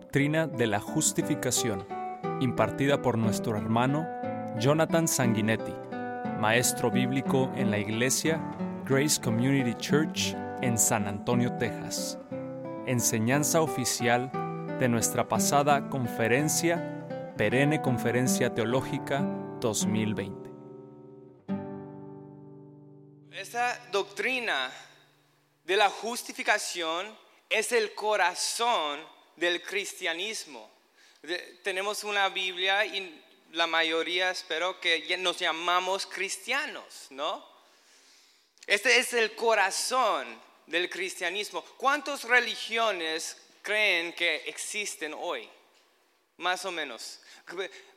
Doctrina de la Justificación, impartida por nuestro hermano Jonathan Sanguinetti, maestro bíblico en la iglesia Grace Community Church en San Antonio, Texas. Enseñanza oficial de nuestra pasada conferencia, Perenne Conferencia Teológica 2020. Esa doctrina de la justificación es el corazón del cristianismo. tenemos una Biblia y la mayoría espero que nos llamamos cristianos, ¿no? Este es el corazón del cristianismo. ¿Cuántas religiones creen que existen hoy? Más o menos.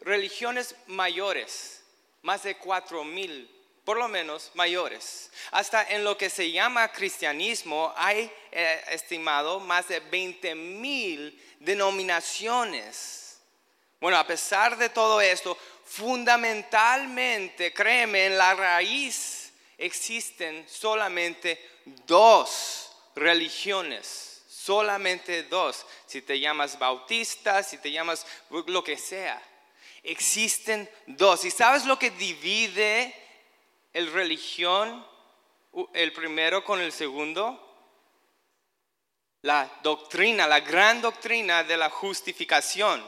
Religiones mayores, más de cuatro mil por lo menos mayores. Hasta en lo que se llama cristianismo hay eh, estimado más de 20 mil denominaciones. Bueno, a pesar de todo esto, fundamentalmente, créeme, en la raíz existen solamente dos religiones, solamente dos. Si te llamas bautista, si te llamas lo que sea, existen dos. ¿Y sabes lo que divide el religión, el primero con el segundo? La doctrina, la gran doctrina de la justificación.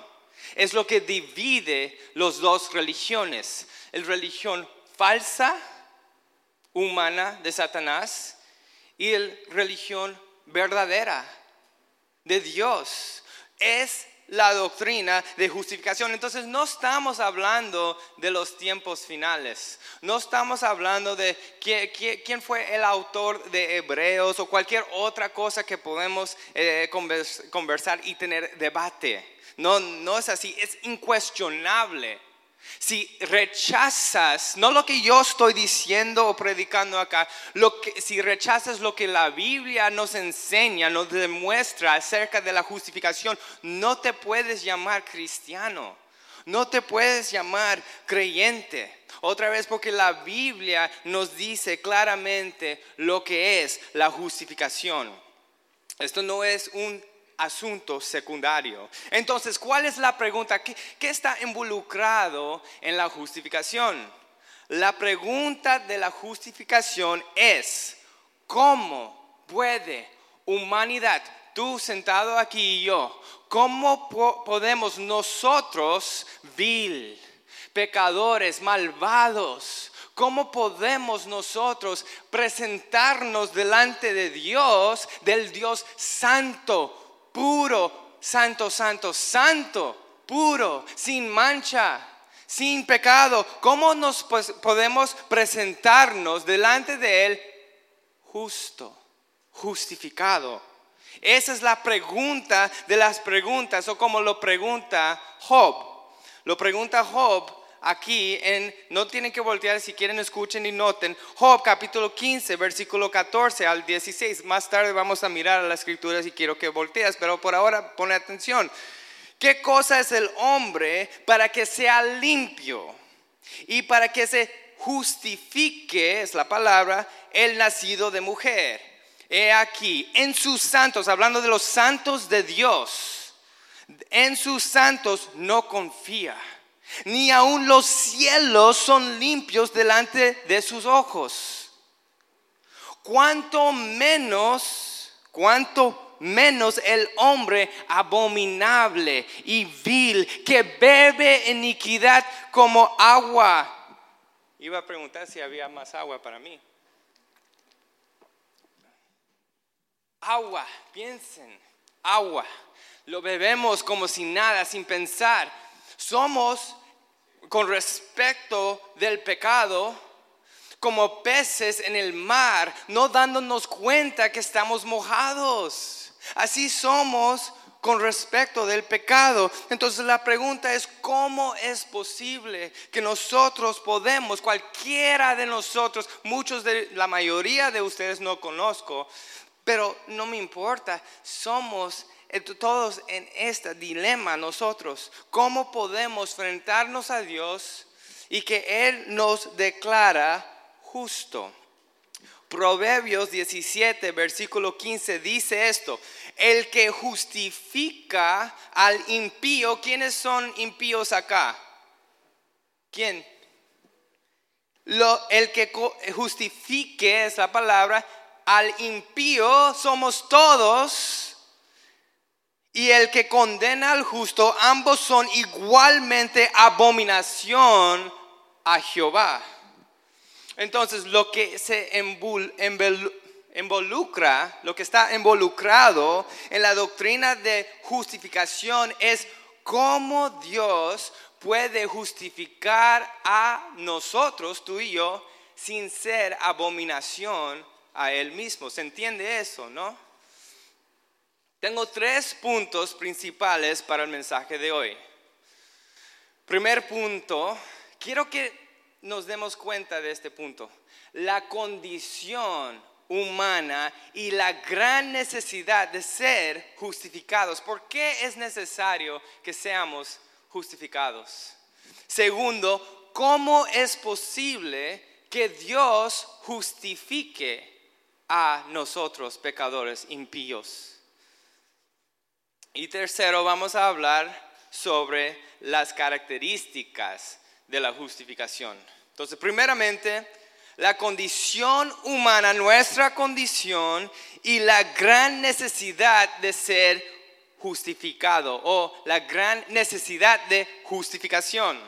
Es lo que divide los dos religiones. La religión falsa, humana de Satanás y la religión verdadera de Dios. Es la doctrina de justificación. Entonces no estamos hablando de los tiempos finales, no estamos hablando de quién, fue el autor de Hebreos o cualquier otra cosa que podemos eh, conversar y tener debate. No, no es así, es incuestionable si rechazas, no lo que yo estoy diciendo o predicando acá, lo que, si rechazas lo que la Biblia nos enseña, nos demuestra acerca de la justificación, no te puedes llamar cristiano, no te puedes llamar creyente. Otra vez porque la Biblia nos dice claramente lo que es la justificación. Esto no es un asunto secundario. Entonces, ¿cuál es la pregunta? ¿Qué, está involucrado en la justificación? La pregunta de la justificación es, ¿cómo puede humanidad, tú sentado aquí y yo, cómo podemos nosotros, vil, pecadores, malvados, ¿Cómo podemos nosotros presentarnos delante de Dios, del Dios santo, puro, santo, santo, santo, puro, sin mancha, sin pecado. ¿Cómo nos pues, podemos presentarnos delante de Él justo, justificado? Esa es la pregunta de las preguntas, o como lo pregunta Job. Lo pregunta Job aquí en, no tienen que voltear, si quieren escuchen y noten, Job capítulo 15, versículo 14 al 16. Más tarde vamos a mirar a las escrituras y quiero que volteas, pero por ahora pone atención. ¿Qué cosa es el hombre para que sea limpio y para que se justifique, es la palabra, el nacido de mujer? He aquí, en sus santos, hablando de los santos de Dios, en sus santos no confía ni aun los cielos son limpios delante de sus ojos. Cuanto menos, cuanto menos el hombre abominable y vil que bebe iniquidad como agua. Iba a preguntar si había más agua para mí. Agua, piensen, agua. Lo bebemos como si nada, sin pensar. Somos con respecto del pecado como peces en el mar, no dándonos cuenta que estamos mojados. Así somos con respecto del pecado. Entonces la pregunta es, ¿cómo es posible que nosotros podemos, cualquiera de nosotros, muchos de la mayoría de ustedes no conozco, pero no me importa, somos todos en este dilema nosotros, ¿cómo podemos enfrentarnos a Dios y que Él nos declara justo? Proverbios 17, versículo 15 dice esto, el que justifica al impío, ¿quiénes son impíos acá? ¿Quién? El que justifique es la palabra, al impío somos todos. Y el que condena al justo, ambos son igualmente abominación a Jehová. Entonces, lo que se involucra, lo que está involucrado en la doctrina de justificación es cómo Dios puede justificar a nosotros, tú y yo, sin ser abominación a Él mismo. ¿Se entiende eso, no? Tengo tres puntos principales para el mensaje de hoy. Primer punto, quiero que nos demos cuenta de este punto. La condición humana y la gran necesidad de ser justificados. ¿Por qué es necesario que seamos justificados? Segundo, ¿cómo es posible que Dios justifique a nosotros pecadores impíos? Y tercero, vamos a hablar sobre las características de la justificación. Entonces, primeramente, la condición humana, nuestra condición y la gran necesidad de ser justificado o la gran necesidad de justificación.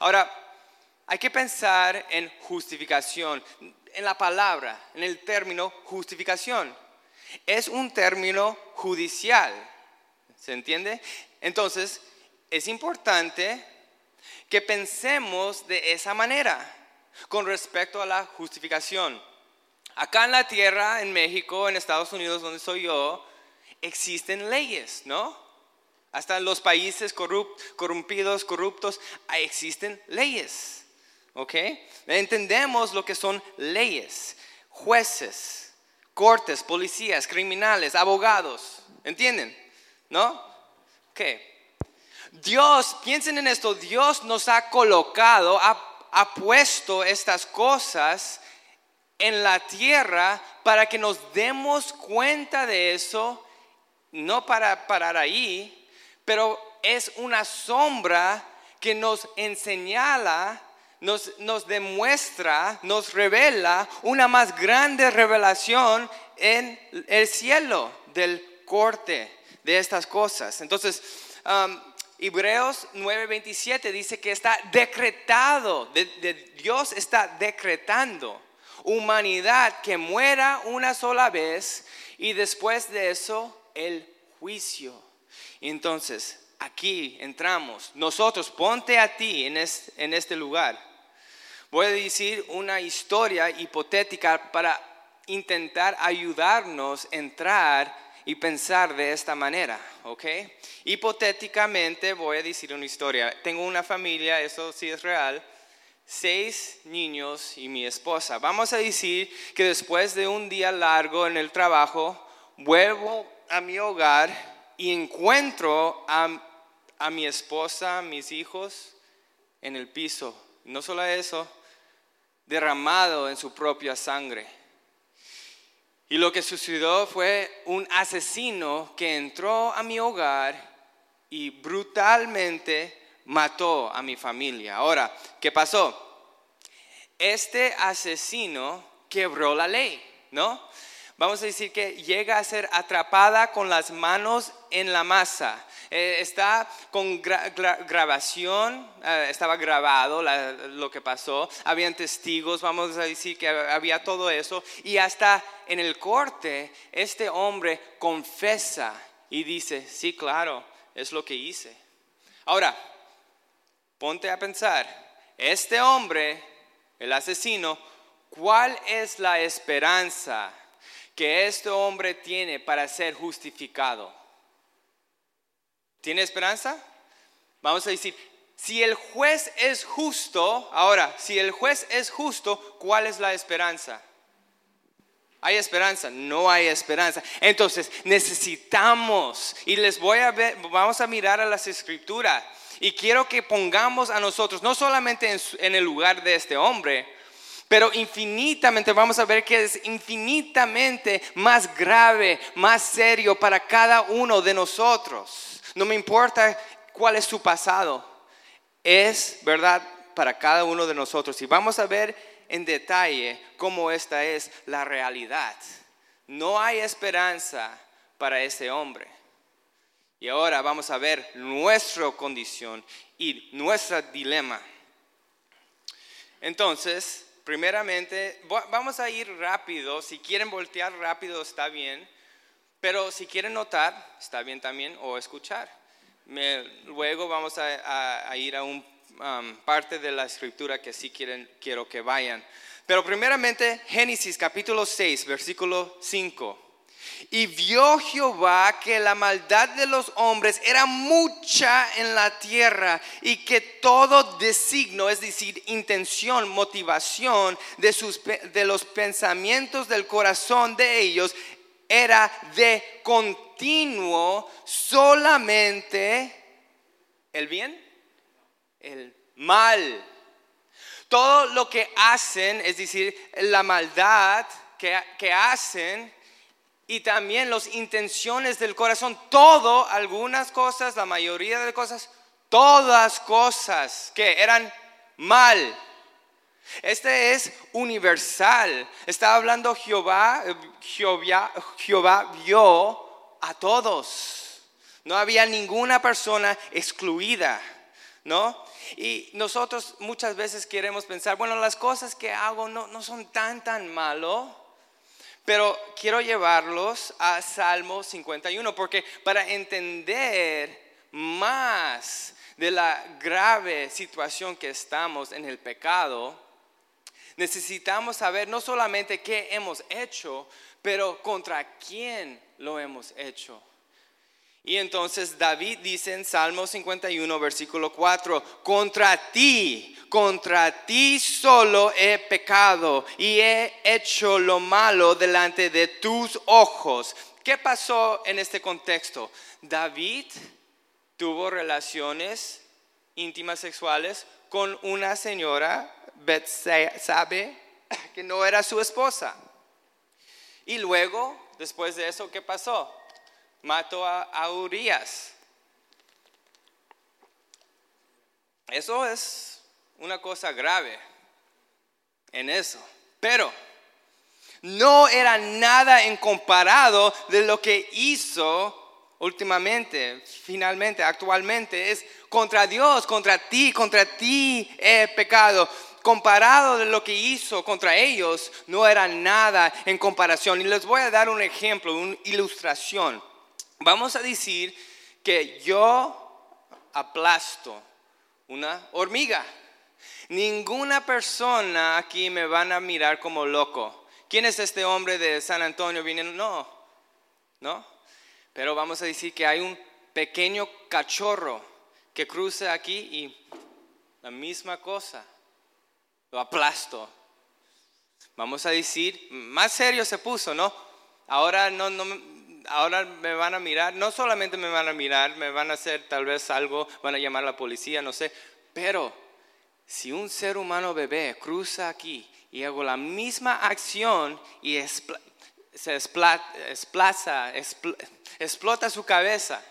Ahora, hay que pensar en justificación, en la palabra, en el término justificación. Es un término judicial, ¿se entiende? Entonces, es importante que pensemos de esa manera con respecto a la justificación. Acá en la tierra, en México, en Estados Unidos, donde soy yo, existen leyes, ¿no? Hasta en los países corrompidos, corruptos, existen leyes, ¿ok? Entendemos lo que son leyes, jueces, cortes, policías, criminales, abogados, ¿entienden? ¿No? Ok. Dios, piensen en esto, Dios nos ha colocado, ha, puesto estas cosas en la tierra para que nos demos cuenta de eso, no para parar ahí, pero es una sombra que nos enseñala, nos, nos demuestra, nos revela una más grande revelación en el cielo del corte de estas cosas. Entonces, Hebreos 9:27 dice que está decretado, Dios está decretando humanidad que muera una sola vez y después de eso el juicio. Entonces, aquí entramos. Nosotros, ponte a ti en, en este lugar. Voy a decir una historia hipotética para intentar ayudarnos a entrar y pensar de esta manera, ¿ok? Hipotéticamente voy a decir una historia. Tengo una familia, eso sí es real, seis niños y mi esposa. Vamos a decir que después de un día largo en el trabajo, vuelvo a mi hogar y encuentro a, a mi esposa, mis hijos en el piso. No solo eso, derramado en su propia sangre. Y lo que sucedió fue un asesino que entró a mi hogar y brutalmente mató a mi familia. Ahora, ¿qué pasó? Este asesino quebró la ley, ¿no? Vamos a decir que llega a ser atrapada con las manos en la masa. Eh, está con grabación, eh, estaba grabado lo que pasó, habían testigos, vamos a decir que había todo eso, y hasta en el corte este hombre confesa y dice, sí, claro, es lo que hice. Ahora, ponte a pensar, este hombre, el asesino, ¿cuál es la esperanza que este hombre tiene para ser justificado? ¿Tiene esperanza? Vamos a decir, si el juez es justo, ahora, si el juez es justo, ¿cuál es la esperanza? ¿Hay esperanza? No hay esperanza. Entonces necesitamos, y les voy a ver, vamos a mirar a las escrituras, y quiero que pongamos a nosotros, no solamente en, el lugar de este hombre, Pero infinitamente, vamos a ver que es infinitamente más grave, más serio para cada uno de nosotros. No me importa cuál es su pasado, es verdad para cada uno de nosotros. Y vamos a ver en detalle cómo esta es la realidad. No hay esperanza para ese hombre. Y ahora vamos a ver nuestra condición y nuestro dilema. Entonces, primeramente, vamos a ir rápido. Si quieren voltear rápido, está bien. Pero si quieren notar, está bien también, o escuchar. luego vamos a, ir a un um, parte de la escritura que sí quieren, quiero que vayan. Pero primeramente, Génesis capítulo 6, versículo 5. Y vio Jehová que la maldad de los hombres era mucha en la tierra y que todo designo, es decir, intención, motivación de, sus, de los pensamientos del corazón de ellos era de continuo solamente el bien, el mal. Todo lo que hacen, es decir, la maldad que, que hacen, y también las intenciones del corazón. Todo, algunas cosas, la mayoría de cosas, todas cosas que eran mal. Este es universal. Está hablando Jehová, Jehová, Jehová vio a todos. No había ninguna persona excluida, ¿no? Y nosotros muchas veces queremos pensar, bueno, las cosas que hago no, no son tan, tan malo. Pero quiero llevarlos a Salmo 51, porque para entender más de la grave situación que estamos en el pecado, necesitamos saber no solamente qué hemos hecho, pero contra quién lo hemos hecho. Y entonces David dice en Salmo 51, versículo 4, contra ti, contra ti solo he pecado y he hecho lo malo delante de tus ojos. ¿Qué pasó en este contexto? David tuvo relaciones íntimas sexuales con una señora, Betsabe, que no era su esposa. Y luego, después de eso, ¿qué pasó? mató a, Urias. Eso es una cosa grave en eso. Pero no era nada en comparado de lo que hizo últimamente, finalmente, actualmente. Es contra Dios, contra ti, contra ti he pecado. Comparado de lo que hizo contra ellos, no era nada en comparación. Y les voy a dar un ejemplo, una ilustración. Vamos a decir que yo aplasto una hormiga. Ninguna persona aquí me van a mirar como loco. ¿Quién es este hombre de San Antonio? No, no. Pero vamos a decir que hay un pequeño cachorro que cruza aquí y la misma cosa. Lo aplasto. Vamos a decir, más serio se puso, ¿no? Ahora no, no, ahora me van a mirar, no solamente me van a mirar, me van a hacer tal vez algo, van a llamar a la policía, no sé, pero si un ser humano bebé cruza aquí y hago la misma acción y se desplaza, explota su cabeza,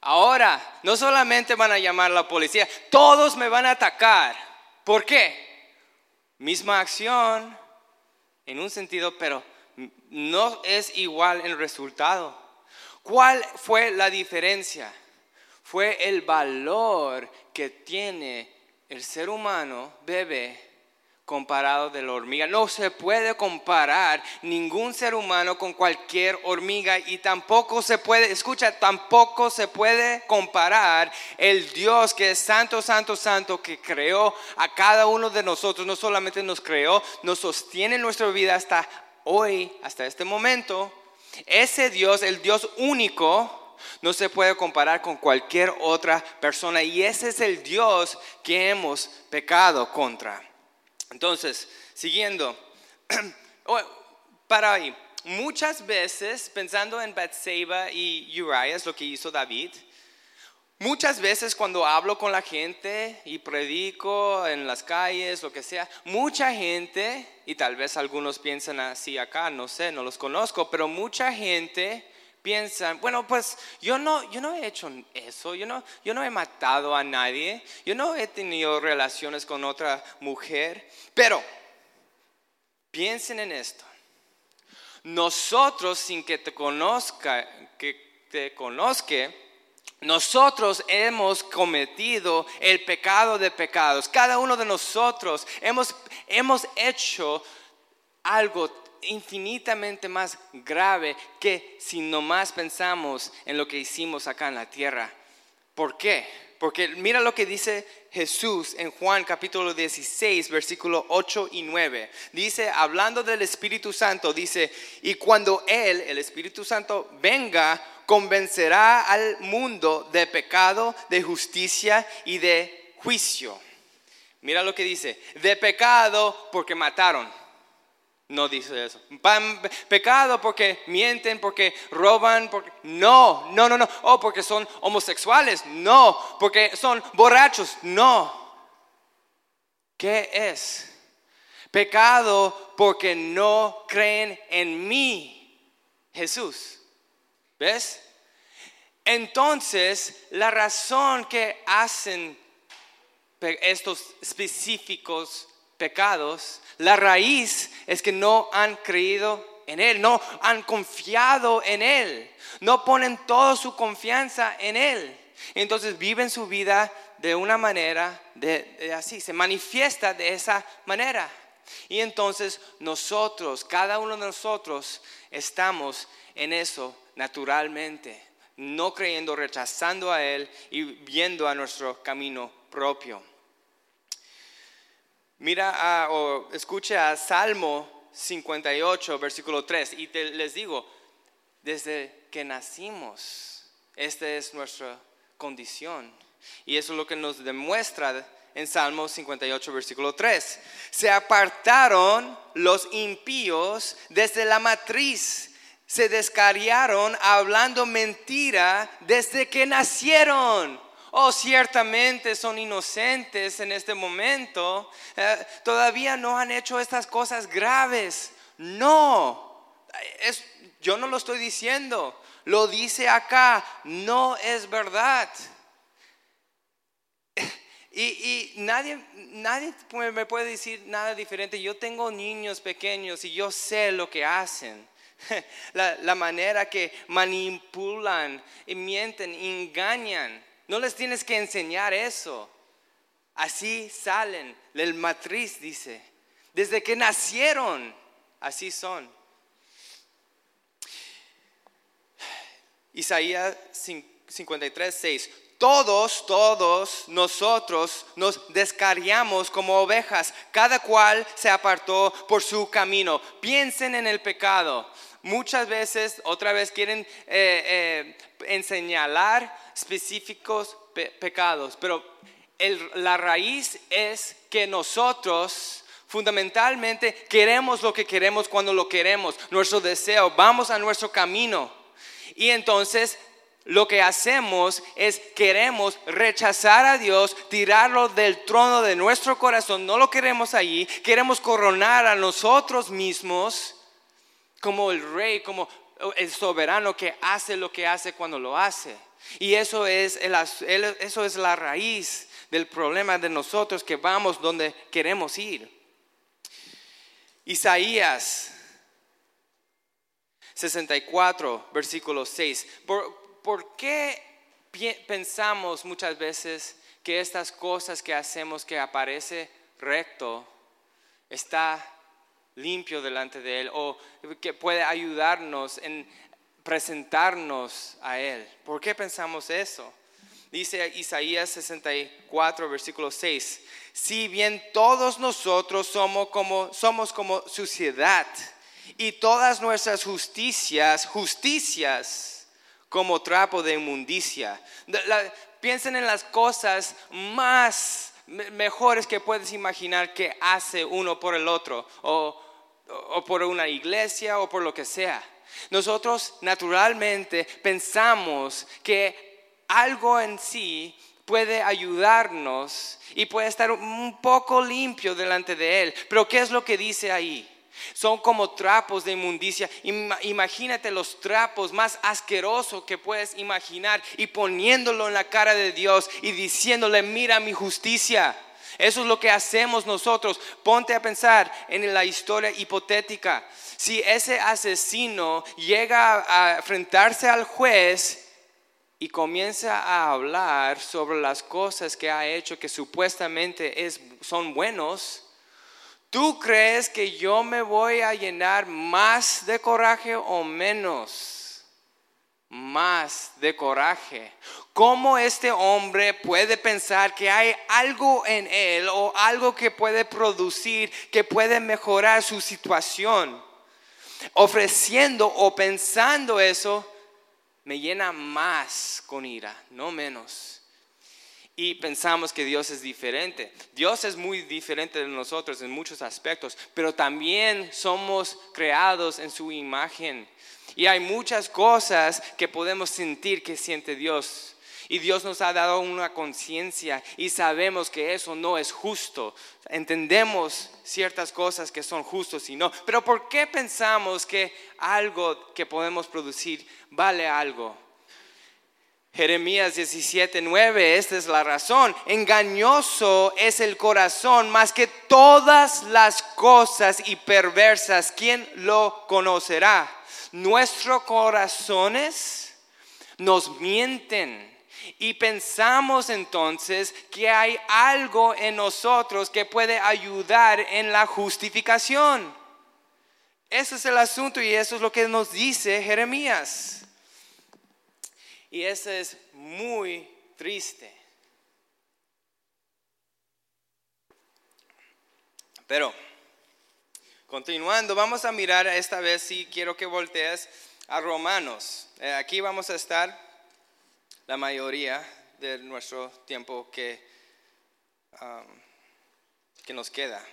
ahora no solamente van a llamar a la policía, todos me van a atacar. ¿Por qué? Misma acción en un sentido, pero no es igual el resultado. ¿Cuál fue la diferencia? Fue el valor que tiene el ser humano bebé comparado de la hormiga. No se puede comparar ningún ser humano con cualquier hormiga y tampoco se puede, escucha, tampoco se puede comparar el Dios que es santo, santo, santo, que creó a cada uno de nosotros. No solamente nos creó, nos sostiene nuestra vida hasta hoy, hasta este momento, ese Dios, el Dios único, no se puede comparar con cualquier otra persona y ese es el Dios que hemos pecado contra. Entonces, siguiendo, oh, para ahí, muchas veces pensando en Bathseba y Uriah, lo que hizo David, Muchas veces cuando hablo con la gente y predico en las calles, lo que sea, mucha gente, y tal vez algunos piensan así acá, no sé, no los conozco, pero mucha gente piensa, bueno, pues yo no, yo no he hecho eso, yo no, yo no he matado a nadie, yo no he tenido relaciones con otra mujer, pero piensen en esto. Nosotros sin que te conozca, que te conozca, nosotros hemos cometido el pecado de pecados. Cada uno de nosotros hemos, hemos hecho algo infinitamente más grave que si nomás pensamos en lo que hicimos acá en la tierra. ¿Por qué? Porque mira lo que dice Jesús en Juan capítulo 16, versículo 8 y 9. Dice, hablando del Espíritu Santo, dice, y cuando Él, el Espíritu Santo, venga, convencerá al mundo de pecado, de justicia y de juicio. Mira lo que dice, de pecado porque mataron. No dice eso. Pecado porque mienten, porque roban, porque... No, no, no, no. Oh, porque son homosexuales. No, porque son borrachos. No. ¿Qué es? Pecado porque no creen en mí, Jesús. ¿Ves? Entonces, la razón que hacen estos específicos pecados, la raíz es que no han creído en Él, no han confiado en Él, no ponen toda su confianza en Él. Entonces viven su vida de una manera, de, así, se manifiesta de esa manera. Y entonces nosotros, cada uno de nosotros, estamos en eso naturalmente, no creyendo, rechazando a Él y viendo a nuestro camino propio. Mira o escuche a Salmo 58, versículo 3, y les digo, desde que nacimos, esta es nuestra condición. Y eso es lo que nos demuestra en Salmo 58, versículo 3. Se apartaron los impíos desde la matriz se descariaron hablando mentira desde que nacieron. Oh, ciertamente son inocentes en este momento. Eh, todavía no han hecho estas cosas graves. No, es, yo no lo estoy diciendo. Lo dice acá. No es verdad. Y, y, nadie, nadie me puede decir nada diferente. Yo tengo niños pequeños y yo sé lo que hacen. La, manera que manipulan y mienten, engañan. No les tienes que enseñar eso. Así salen del matriz, dice. Desde que nacieron, así son. Isaías 53, 6. Todos, todos nosotros nos descarriamos como ovejas, cada cual se apartó por su camino. Piensen en el pecado muchas veces, otra vez, quieren eh, eh, enseñar específicos pecados, pero la raíz es que nosotros fundamentalmente queremos lo que queremos cuando lo queremos, nuestro deseo, vamos a nuestro camino. Y entonces lo que hacemos es queremos rechazar a Dios, tirarlo del trono de nuestro corazón, no lo queremos allí, queremos coronar a nosotros mismos como el rey, como el soberano que hace lo que hace cuando lo hace. Y eso es, eso es la raíz del problema de nosotros que vamos donde queremos ir. Isaías 64, versículo 6. ¿Por, ¿Por, qué pensamos muchas veces que estas cosas que hacemos que aparece recto está limpio delante de Él o que puede ayudarnos en presentarnos a Él. ¿Por qué pensamos eso? Dice Isaías 64, versículo 6, si bien todos nosotros somos como, somos como suciedad y todas nuestras justicias, justicias como trapo de inmundicia. piensen en las cosas más mejores que puedes imaginar que hace uno por el otro o o por una iglesia o por lo que sea. Nosotros naturalmente pensamos que algo en sí puede ayudarnos y puede estar un poco limpio delante de Él. Pero ¿qué es lo que dice ahí? Son como trapos de inmundicia. Imagínate los trapos más asquerosos que puedes imaginar y poniéndolo en la cara de Dios y diciéndole, mira mi justicia. Eso es lo que hacemos nosotros. Ponte a pensar en la historia hipotética. Si ese asesino llega a enfrentarse al juez y comienza a hablar sobre las cosas que ha hecho que supuestamente es, son buenos, ¿tú crees que yo me voy a llenar más de coraje o menos? Más de coraje. ¿Cómo este hombre puede pensar que hay algo en él o algo que puede producir, que puede mejorar su situación? Ofreciendo o pensando eso, me llena más con ira, no menos. Y pensamos que Dios es diferente. Dios es muy diferente de nosotros en muchos aspectos, pero también somos creados en su imagen. Y hay muchas cosas que podemos sentir que siente Dios. Y Dios nos ha dado una conciencia y sabemos que eso no es justo. Entendemos ciertas cosas que son justos y no. Pero ¿por qué pensamos que algo que podemos producir vale algo? Jeremías 17, 9, esta es la razón. Engañoso es el corazón más que todas las cosas y perversas. ¿Quién lo conocerá? Nuestros corazones nos mienten y pensamos entonces que hay algo en nosotros que puede ayudar en la justificación. Ese es el asunto y eso es lo que nos dice Jeremías. Y eso es muy triste. Pero, continuando, vamos a mirar esta vez, si quiero que voltees a Romanos. Eh, aquí vamos a estar la mayoría de nuestro tiempo que, um, que nos queda.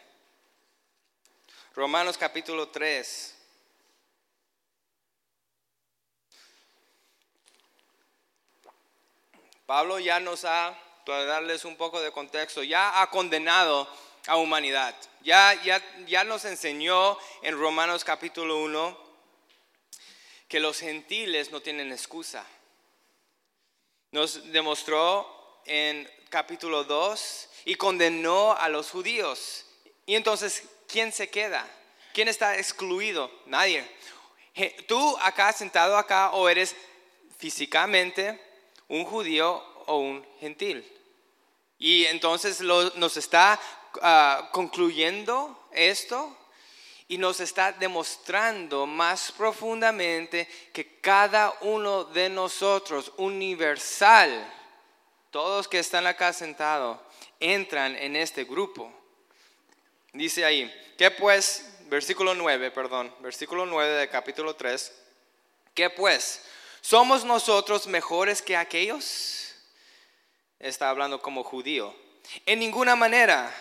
Romanos capítulo 3. Pablo ya nos ha, para darles un poco de contexto, ya ha condenado a humanidad. Ya, ya, ya nos enseñó en Romanos capítulo 1 que los gentiles no tienen excusa. Nos demostró en capítulo 2 y condenó a los judíos. Y entonces, ¿quién se queda? ¿Quién está excluido? Nadie. Tú acá sentado acá o eres físicamente un judío o un gentil. Y entonces nos está ah, concluyendo esto y nos está demostrando más profundamente que cada uno de nosotros, universal, todos que están acá sentados, entran en este grupo. Dice ahí, que pues, versículo 9, perdón, versículo 9 de capítulo 3, que pues, ¿somos nosotros mejores que aquellos? Está hablando como judío. En ninguna manera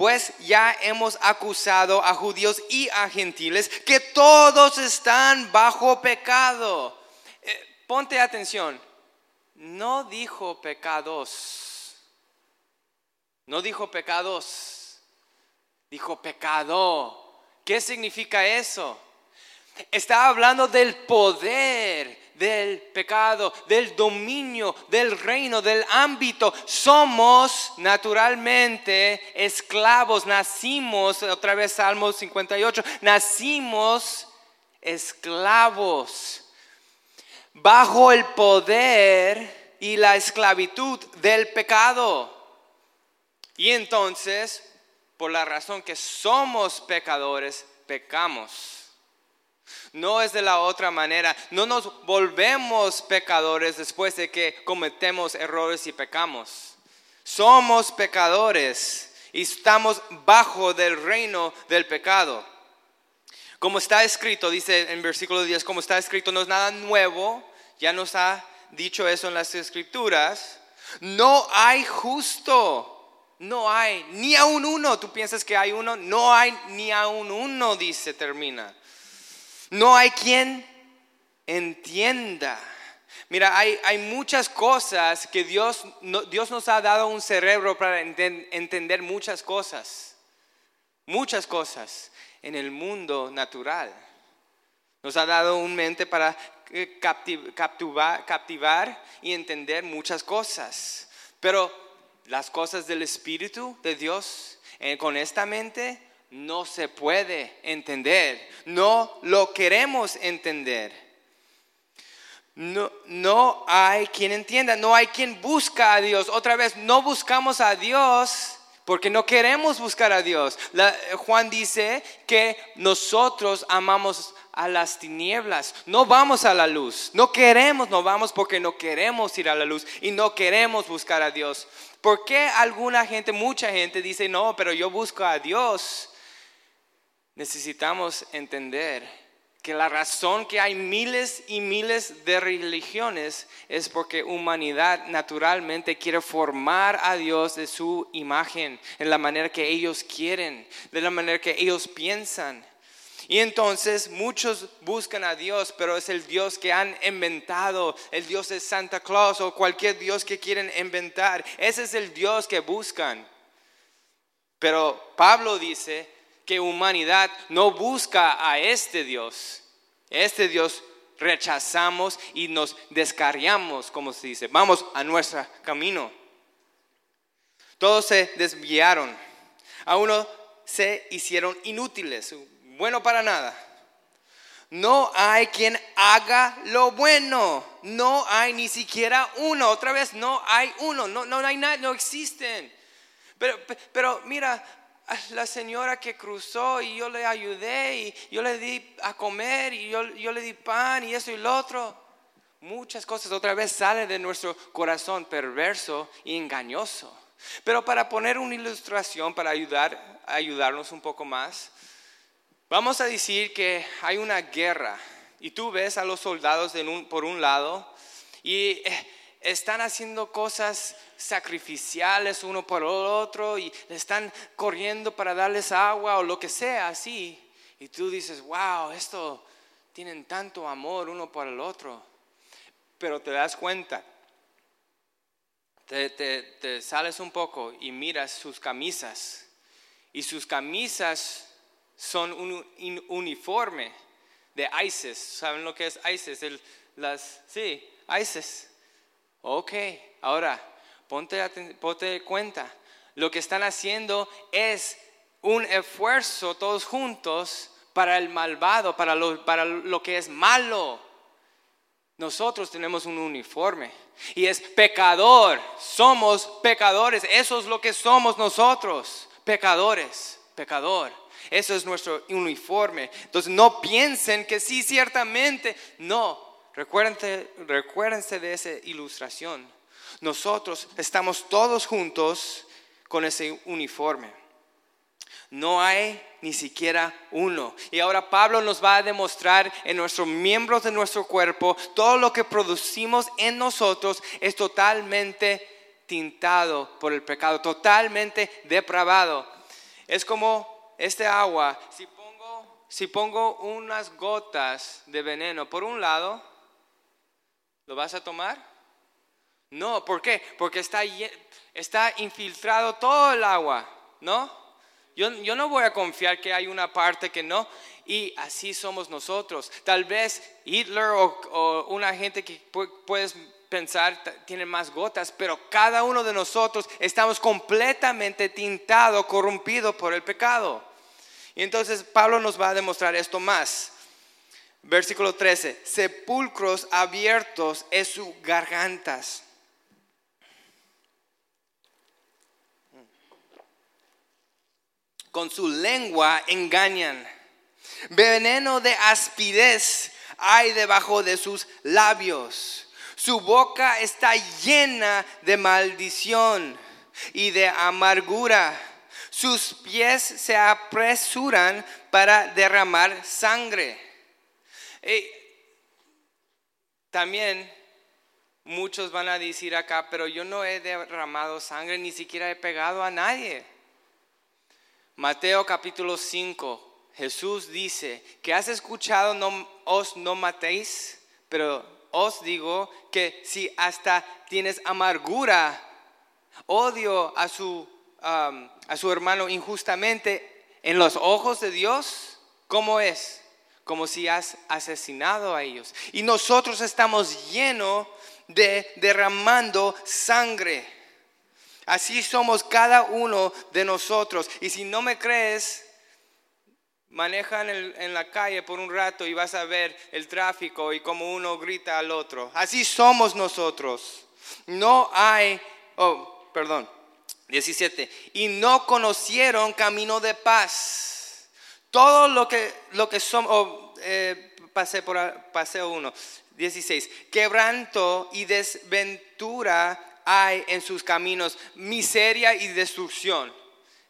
pues ya hemos acusado a judíos y a gentiles que todos están bajo pecado. Eh, ponte atención, no dijo pecados, no dijo pecados, dijo pecado. ¿Qué significa eso? Está hablando del poder del pecado, del dominio, del reino, del ámbito. Somos naturalmente esclavos, nacimos, otra vez Salmo 58, nacimos esclavos bajo el poder y la esclavitud del pecado. Y entonces, por la razón que somos pecadores, pecamos. No es de la otra manera. No nos volvemos pecadores después de que cometemos errores y pecamos. Somos pecadores y estamos bajo del reino del pecado. Como está escrito, dice en versículo 10, como está escrito, no es nada nuevo, ya nos ha dicho eso en las escrituras. No hay justo. No hay ni a un uno. Tú piensas que hay uno. No hay ni a un uno, dice, termina. No hay quien entienda. Mira, hay, hay muchas cosas que Dios, Dios nos ha dado un cerebro para entender muchas cosas. Muchas cosas en el mundo natural. Nos ha dado un mente para eh, captivar, captivar y entender muchas cosas. Pero las cosas del Espíritu de Dios eh, con esta mente no se puede entender. No lo queremos entender. No, no hay quien entienda, no hay quien busca a Dios. Otra vez, no buscamos a Dios porque no queremos buscar a Dios. Juan dice que nosotros amamos a las tinieblas, no vamos a la luz, no queremos, no vamos porque no queremos ir a la luz y no queremos buscar a Dios. ¿Por qué alguna gente, mucha gente dice, no, pero yo busco a Dios? Necesitamos entender que la razón que hay miles y miles de religiones es porque humanidad naturalmente quiere formar a Dios de su imagen, en la manera que ellos quieren, de la manera que ellos piensan. Y entonces muchos buscan a Dios, pero es el Dios que han inventado, el Dios de Santa Claus o cualquier Dios que quieren inventar. Ese es el Dios que buscan. Pero Pablo dice, que humanidad no busca a este Dios. Este Dios rechazamos y nos descarriamos, como se dice. Vamos a nuestro camino. Todos se desviaron. A uno se hicieron inútiles, bueno para nada. No hay quien haga lo bueno. No hay ni siquiera uno. Otra vez, no hay uno. No, no hay nada, no existen. Pero, pero mira, la señora que cruzó y yo le ayudé y yo le di a comer y yo, le di pan y eso y lo otro. Muchas cosas otra vez salen de nuestro corazón perverso y engañoso. Pero para poner una ilustración, para ayudar, ayudarnos un poco más, vamos a decir que hay una guerra y tú ves a los soldados por un lado y eh, están haciendo cosas sacrificiales uno por el otro y están corriendo para darles agua o lo que sea así. Y tú dices, wow, esto tienen tanto amor uno por el otro. Pero te das cuenta, te, sales un poco y miras sus camisas. Y sus camisas son un, uniforme de ISIS. ¿Saben lo que es ISIS? las, sí, ISIS. Ok, ahora ponte, ponte cuenta. Lo que están haciendo es un esfuerzo todos juntos para el malvado, para lo, para lo que es malo. Nosotros tenemos un uniforme y es pecador. Somos pecadores. Eso es lo que somos nosotros. Pecadores, pecador. Eso es nuestro uniforme. Entonces no piensen que sí, ciertamente. No, Recuérdense, de esa ilustración. Nosotros estamos todos juntos con ese uniforme. No hay ni siquiera uno. Y ahora Pablo nos va a demostrar en nuestros miembros de nuestro cuerpo, todo lo que producimos en nosotros es totalmente tintado por el pecado, totalmente depravado. Es como este agua, si pongo, si pongo unas gotas de veneno por un lado, ¿Lo vas a tomar? No, ¿por qué? Porque está, está infiltrado todo el agua, ¿no? Yo, yo, no voy a confiar que hay una parte que no. Y así somos nosotros. Tal vez Hitler o, una gente que puedes pensar tiene más gotas, pero cada uno de nosotros estamos completamente tintado, corrompido por el pecado. Y entonces Pablo nos va a demostrar esto más. Versículo 13, sepulcros abiertos es sus gargantas. Con su lengua engañan. Veneno de aspidez hay debajo de sus labios. Su boca está llena de maldición y de amargura. Sus pies se apresuran para derramar sangre también muchos van a decir acá, pero yo no he derramado sangre, ni siquiera he pegado a nadie. Mateo capítulo 5, Jesús dice que has escuchado no, os no matéis, pero os digo que si hasta tienes amargura, odio a su, a su hermano injustamente en los ojos de Dios, ¿cómo es? Como si has asesinado a ellos. Y nosotros estamos llenos de derramando sangre. Así somos cada uno de nosotros. Y si no me crees, maneja en, la calle por un rato y vas a ver el tráfico y cómo uno grita al otro. Así somos nosotros. No hay, oh, perdón, 17. Y no conocieron camino de paz. Todo lo que, lo que somos, oh, eh, pasé por paseo 1, 16. Quebranto y desventura hay en sus caminos, miseria y destrucción.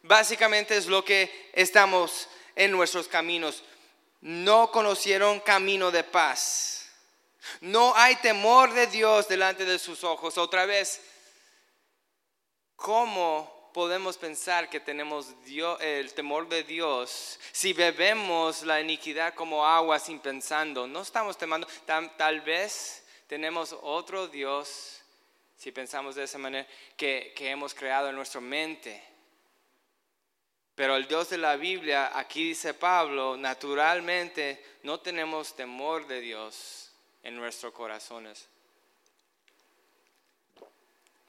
Básicamente es lo que estamos en nuestros caminos. No conocieron camino de paz. No hay temor de Dios delante de sus ojos. Otra vez, ¿cómo podemos pensar que tenemos el temor de Dios si bebemos la iniquidad como agua sin pensando? No estamos temando. Tal, vez tenemos otro Dios, si pensamos de esa manera, que, que hemos creado en nuestra mente pero el Dios de la Biblia, aquí dice Pablo, naturalmente no tenemos temor de Dios en nuestros corazones.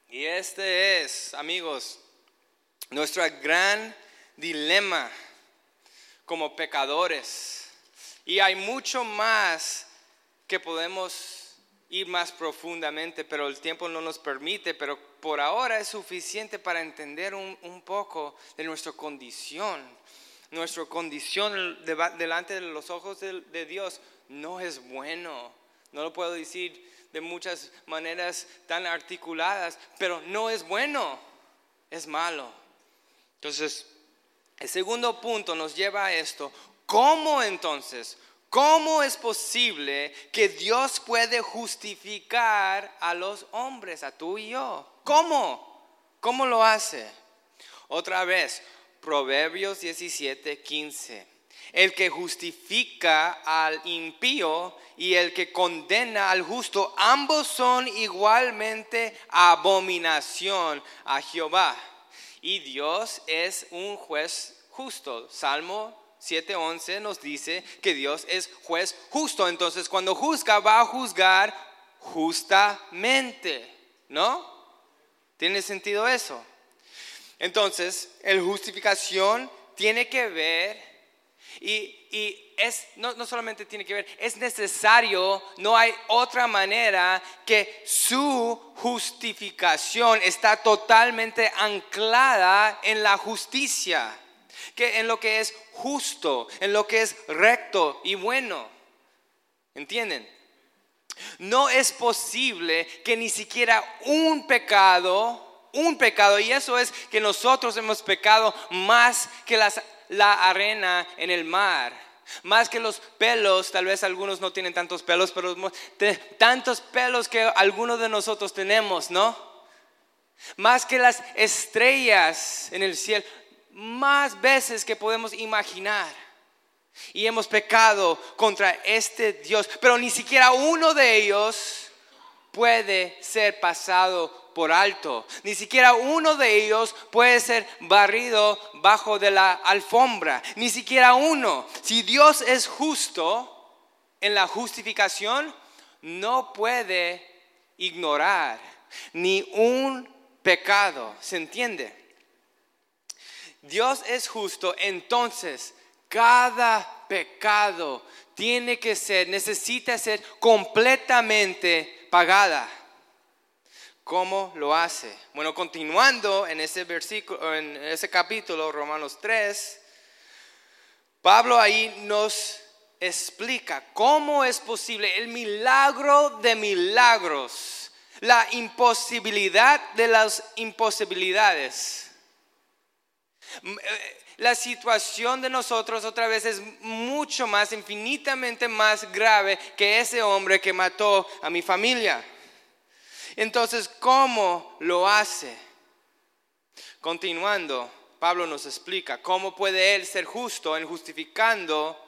Y este es, amigos, nuestro gran dilema como pecadores. Y hay mucho más que podemos ir más profundamente, pero el tiempo no nos permite, pero por ahora es suficiente para entender un, poco de nuestra condición. Nuestra condición delante de los ojos de, Dios no es bueno. No lo puedo decir de muchas maneras tan articuladas, pero no es bueno, es malo. Entonces, el segundo punto nos lleva a esto. ¿Cómo entonces ¿Cómo es posible que Dios puede justificar a los hombres, a tú y yo? ¿Cómo? ¿Cómo lo hace? Otra vez, Proverbios 17, 15. El que justifica al impío y el que condena al justo, ambos son igualmente abominación a Jehová. Y Dios es un juez justo. Salmo 7:11 nos dice que Dios es juez justo. Entonces, cuando juzga, va a juzgar justamente. ¿No? ¿Tiene sentido eso? Entonces, el justificación tiene que ver y, no, solamente tiene que ver, es necesario, no hay otra manera que su justificación está totalmente anclada en la justicia que en lo que es justo, en lo que es recto y bueno. ¿Entienden? No es posible que ni siquiera un pecado, un pecado, y eso es que nosotros hemos pecado más que la arena en el mar, más que los pelos, tal vez algunos no tienen tantos pelos, pero tantos pelos que algunos de nosotros tenemos, ¿no? Más que las estrellas en el cielo más veces que podemos imaginar. Y hemos pecado contra este Dios, pero ni siquiera uno de ellos puede ser pasado por alto. Ni siquiera uno de ellos puede ser barrido bajo de la alfombra. Ni siquiera uno. Si Dios es justo en la justificación, no puede ignorar ni un pecado. ¿Se entiende? Dios es justo, entonces cada pecado tiene que ser, necesita ser completamente pagada. ¿Cómo lo hace? Bueno, continuando en ese versículo, en ese capítulo, Romanos 3, Pablo ahí nos explica cómo es posible el milagro de milagros, la imposibilidad de las imposibilidades la situación de nosotros otra vez es mucho más, infinitamente más grave que ese hombre que mató a mi familia. Entonces, ¿cómo lo hace? Continuando, Pablo nos explica cómo puede él ser justo en justificando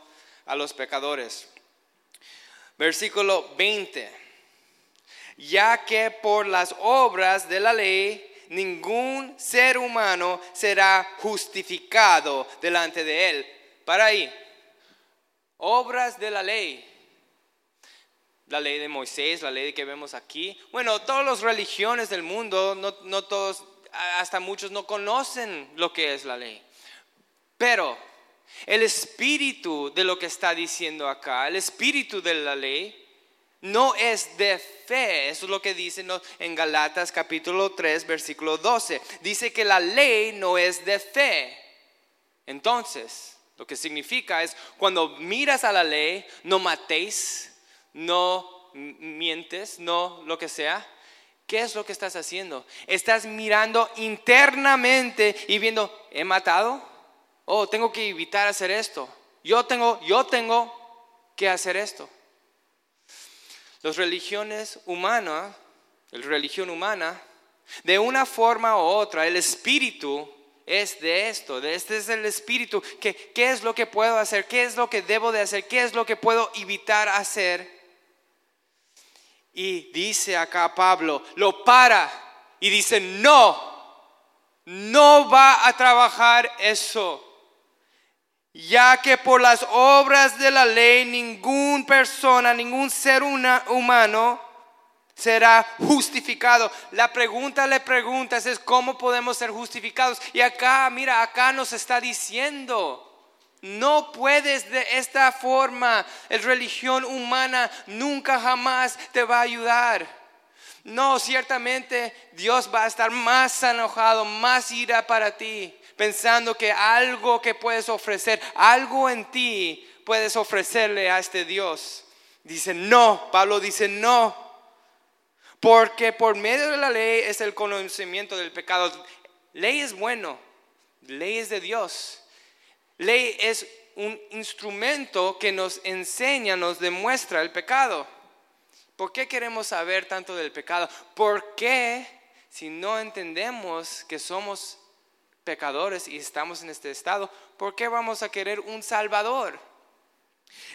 a los pecadores. Versículo 20. ya que por las obras de la ley ningún ser humano será justificado delante de él. Para ahí, obras de la ley. La ley de Moisés, la ley que vemos aquí. Bueno, todas las religiones del mundo, no, todos, hasta muchos no conocen lo que es la ley. Pero el espíritu de lo que está diciendo acá, el espíritu de la ley, no es de fe. Eso es lo que dice en Galatas capítulo 3, versículo 12. Dice que la ley no es de fe. Entonces, lo que significa es, cuando miras a la ley, no matéis, no mientes, no lo que sea. ¿Qué es lo que estás haciendo? Estás mirando internamente y viendo, ¿he matado? Oh, tengo que evitar hacer esto. Yo tengo, yo tengo que hacer esto. Las religiones humanas, la religión humana, de una forma u otra, el espíritu es de esto, de este es el espíritu, que, qué es lo que puedo hacer, qué es lo que debo de hacer, qué es lo que puedo evitar hacer. Y dice acá Pablo, lo para y dice, no, no va a trabajar eso ya que por las obras de la ley ningún persona, ningún ser humano será justificado. La pregunta le preguntas es cómo podemos ser justificados. Y acá, mira, acá nos está diciendo, no puedes de esta forma. La religión humana nunca jamás te va a ayudar. No, ciertamente Dios va a estar más enojado, más ira para ti pensando que algo que puedes ofrecer, algo en ti puedes ofrecerle a este Dios. Dice no, Pablo dice no, porque por medio de la ley es el conocimiento del pecado. Ley es bueno, ley es de Dios. Ley es un instrumento que nos enseña, nos demuestra el pecado. ¿Por qué queremos saber tanto del pecado? Porque si no entendemos que somos pecadores y estamos en este estado, ¿por qué vamos a querer un Salvador?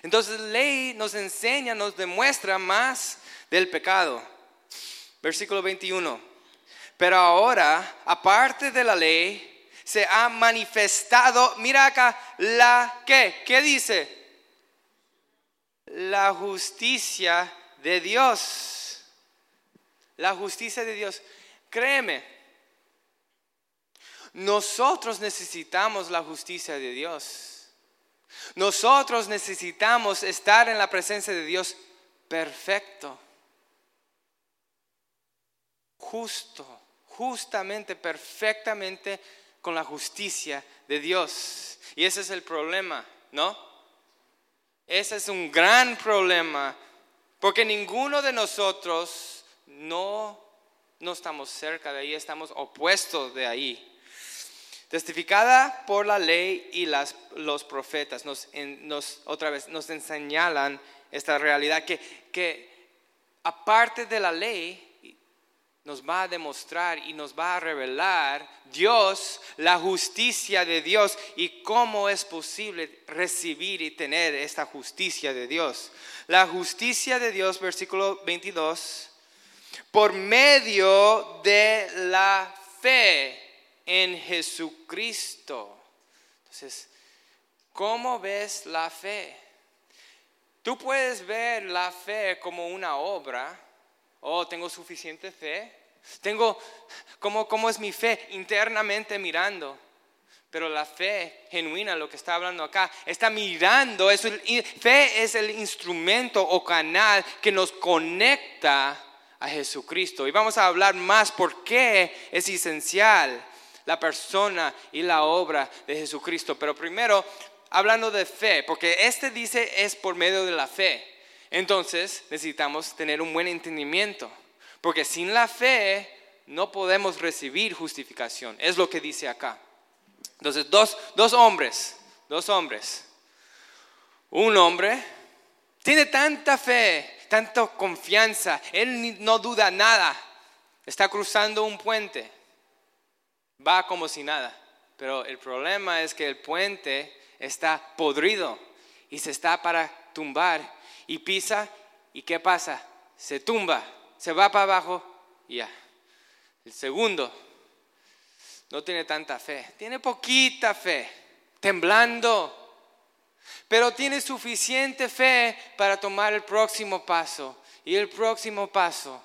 Entonces ley nos enseña, nos demuestra más del pecado. Versículo 21. Pero ahora, aparte de la ley, se ha manifestado, mira acá, la ¿qué? ¿Qué dice? La justicia de Dios. La justicia de Dios. Créeme, nosotros necesitamos la justicia de Dios. Nosotros necesitamos estar en la presencia de Dios perfecto, justo, justamente, perfectamente con la justicia de Dios. Y ese es el problema, ¿no? Ese es un gran problema, porque ninguno de nosotros no, no estamos cerca de ahí, estamos opuestos de ahí testificada por la ley y las, los profetas, nos, nos, otra vez nos enseñalan esta realidad que, que aparte de la ley nos va a demostrar y nos va a revelar Dios, la justicia de Dios y cómo es posible recibir y tener esta justicia de Dios. La justicia de Dios, versículo 22, por medio de la fe en Jesucristo. Entonces, ¿cómo ves la fe? Tú puedes ver la fe como una obra. Oh, tengo suficiente fe. Tengo, ¿cómo, cómo es mi fe? Internamente mirando. Pero la fe genuina, lo que está hablando acá, está mirando. Es fe es el instrumento o canal que nos conecta a Jesucristo. Y vamos a hablar más por qué es esencial la persona y la obra de Jesucristo. Pero primero, hablando de fe, porque este dice es por medio de la fe. Entonces necesitamos tener un buen entendimiento, porque sin la fe no podemos recibir justificación. Es lo que dice acá. Entonces, dos, dos hombres, dos hombres. Un hombre tiene tanta fe, tanta confianza, él no duda nada. Está cruzando un puente va como si nada. Pero el problema es que el puente está podrido y se está para tumbar y pisa y ¿qué pasa? Se tumba se va para abajo y ya. El segundo no tiene tanta fe, tiene poquita fe, temblando, pero tiene suficiente fe para tomar el próximo paso y el próximo paso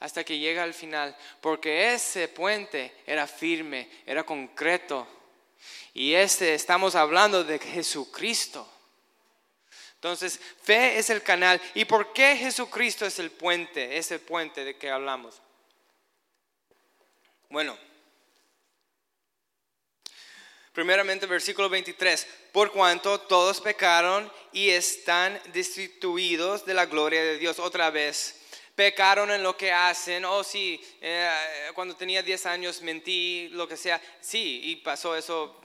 hasta que llega al final, porque ese puente era firme, era concreto. Y este estamos hablando de Jesucristo. Entonces, fe es el canal. ¿Y por qué Jesucristo es el puente, ese puente de que hablamos? Bueno, primeramente versículo 23, por cuanto todos pecaron y están destituidos de la gloria de Dios. Otra vez, pecaron en lo que hacen, oh, sí, eh, cuando tenía 10 años mentí, lo que sea, sí, y pasó eso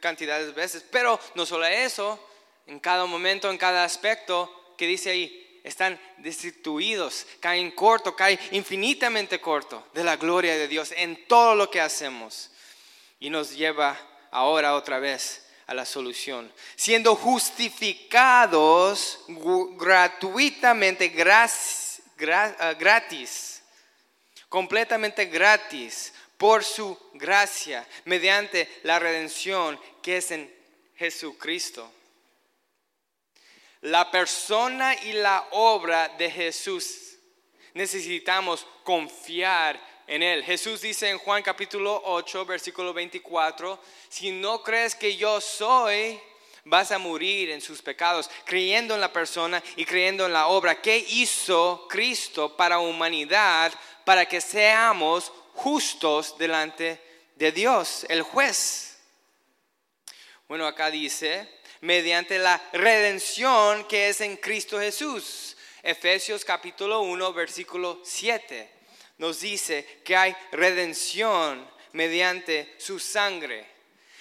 cantidades de veces, pero no solo eso, en cada momento, en cada aspecto, que dice ahí, están destituidos, caen corto, caen infinitamente corto de la gloria de Dios en todo lo que hacemos. Y nos lleva ahora otra vez a la solución, siendo justificados gratuitamente, ah, gratis, completamente gratis, por su gracia, mediante la redención que es en Jesucristo. La persona y la obra de Jesús necesitamos confiar en Él. Jesús dice en Juan capítulo 8, versículo 24, si no crees que yo soy, vas a morir en sus pecados, creyendo en la persona y creyendo en la obra que hizo Cristo para humanidad, para que seamos justos delante de Dios, el juez. Bueno, acá dice, mediante la redención que es en Cristo Jesús. Efesios capítulo 1, versículo 7 nos dice que hay redención mediante su sangre.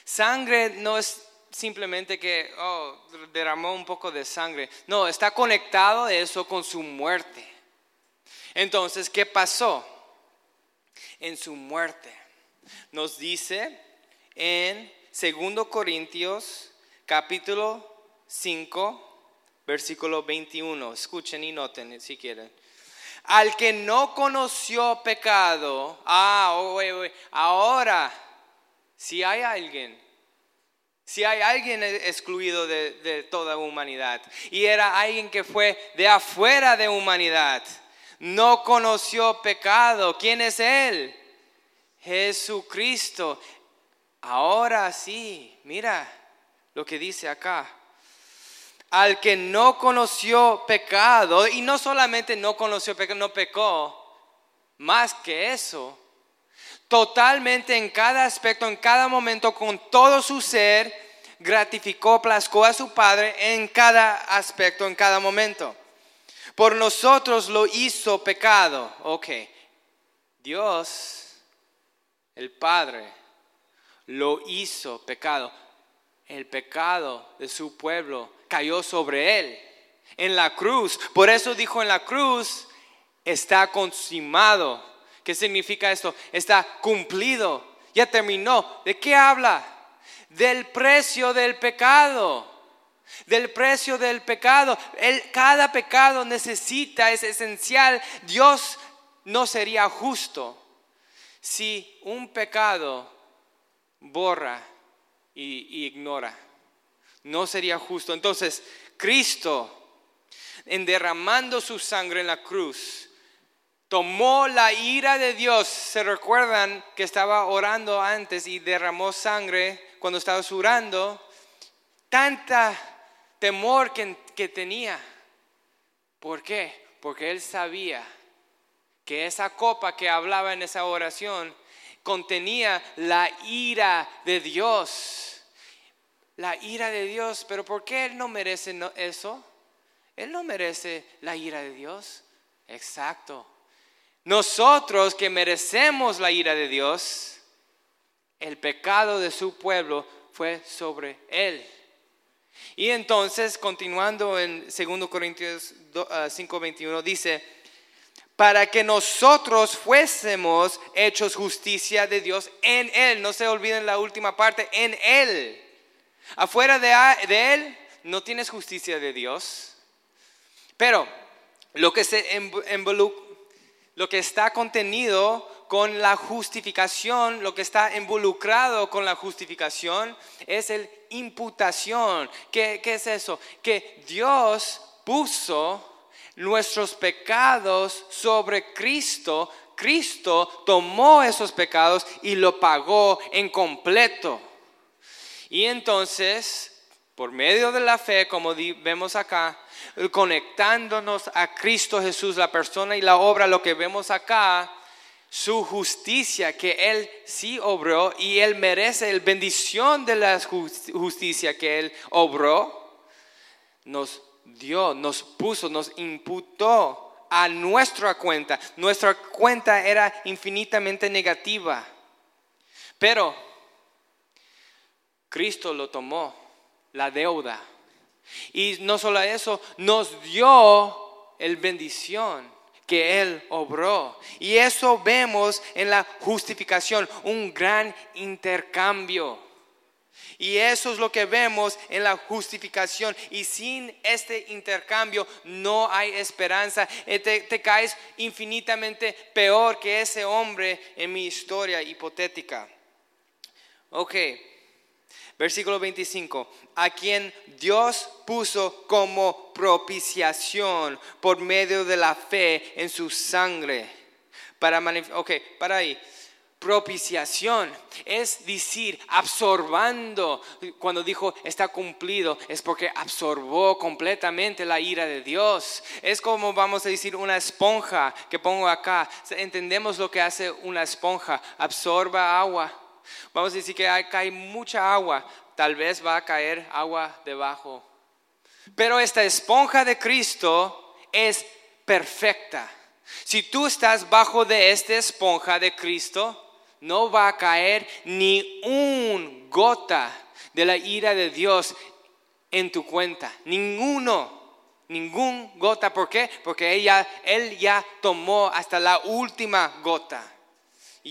Sangre no es simplemente que oh, derramó un poco de sangre. No, está conectado eso con su muerte. Entonces, ¿qué pasó? En su muerte. Nos dice en 2 Corintios capítulo 5, versículo 21. Escuchen y noten si quieren. Al que no conoció pecado, ah, oh, ahora, si hay alguien, si hay alguien excluido de, de toda humanidad, y era alguien que fue de afuera de humanidad, no conoció pecado, ¿quién es él? Jesucristo. Ahora sí, mira, lo que dice acá. Al que no conoció pecado, y no solamente no conoció pecado, no pecó, más que eso, totalmente en cada aspecto, en cada momento, con todo su ser, gratificó, plascó a su Padre en cada aspecto, en cada momento. Por nosotros lo hizo pecado. Ok, Dios, el Padre, lo hizo pecado el pecado de su pueblo cayó sobre él en la cruz. Por eso dijo en la cruz, está consumado. ¿Qué significa esto? Está cumplido. Ya terminó. ¿De qué habla? Del precio del pecado. Del precio del pecado. cada pecado necesita, es esencial. Dios no sería justo si un pecado borra y, ignora. No sería justo. Entonces, Cristo, en derramando su sangre en la cruz, tomó la ira de Dios. ¿Se recuerdan que estaba orando antes y derramó sangre cuando estaba orando? Tanta temor que, que tenía. ¿Por qué? Porque él sabía que esa copa que hablaba en esa oración contenía la ira de Dios. La ira de Dios, pero ¿por qué Él no merece eso? Él no merece la ira de Dios. Exacto. Nosotros que merecemos la ira de Dios, el pecado de su pueblo fue sobre Él. Y entonces, continuando en 2 Corintios 5:21, ah, dice, para que nosotros fuésemos hechos justicia de Dios en Él. No se olviden la última parte, en Él. Afuera de, Él no tienes justicia de Dios. Pero lo que se lo que está contenido con la justificación, lo que está involucrado con la justificación, es el imputación. ¿Qué, qué es eso? Que Dios puso nuestros pecados sobre Cristo. Cristo tomó esos pecados y lo pagó en completo. Y entonces, por medio de la fe, como vemos acá, conectándonos a Cristo Jesús, la persona y la obra, lo que vemos acá, su justicia que Él sí obró y Él merece la bendición de la justicia que Él obró, nos dio, nos puso, nos imputó a nuestra cuenta. Nuestra cuenta era infinitamente negativa, pero Cristo lo tomó, la deuda. Y no solo eso, nos dio el bendición que Él obró. Y eso vemos en la justificación, un gran intercambio. Y eso es lo que vemos en la justificación. Y sin este intercambio no hay esperanza. Eh, te, caes infinitamente peor que ese hombre en mi historia hipotética. Ok, Versículo 25, a quien Dios puso como propiciación por medio de la fe en su sangre. Para ok, para ahí. Propiciación es decir, absorbando. Cuando dijo está cumplido, es porque absorbó completamente la ira de Dios. Es como vamos a decir una esponja que pongo acá. Entendemos lo que hace una esponja. Absorba agua Vamos a decir que hay, cae mucha agua, tal vez va a caer agua debajo. Pero esta esponja de Cristo es perfecta. Si tú estás bajo de esta esponja de Cristo, no va a caer ni un gota de la ira de Dios en tu cuenta. Ninguno. Ningún gota. ¿Por qué? Porque ella, Él ya tomó hasta la última gota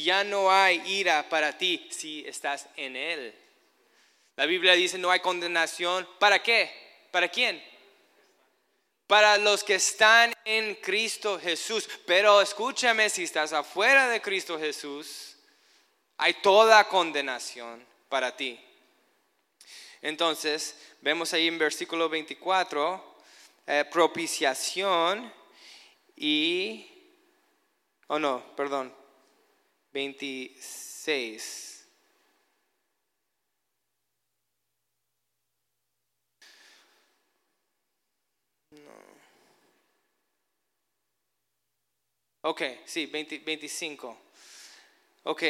ya no hay ira para ti si estás en Él. La Biblia dice no hay condenación. ¿Para qué? ¿Para quién? Para los que están en Cristo Jesús. Pero escúchame, si estás afuera de Cristo Jesús, hay toda condenación para ti. Entonces, vemos ahí en versículo 24, eh, propiciación y, oh no, perdón, 26. No. Ok, sí, 25. Ok.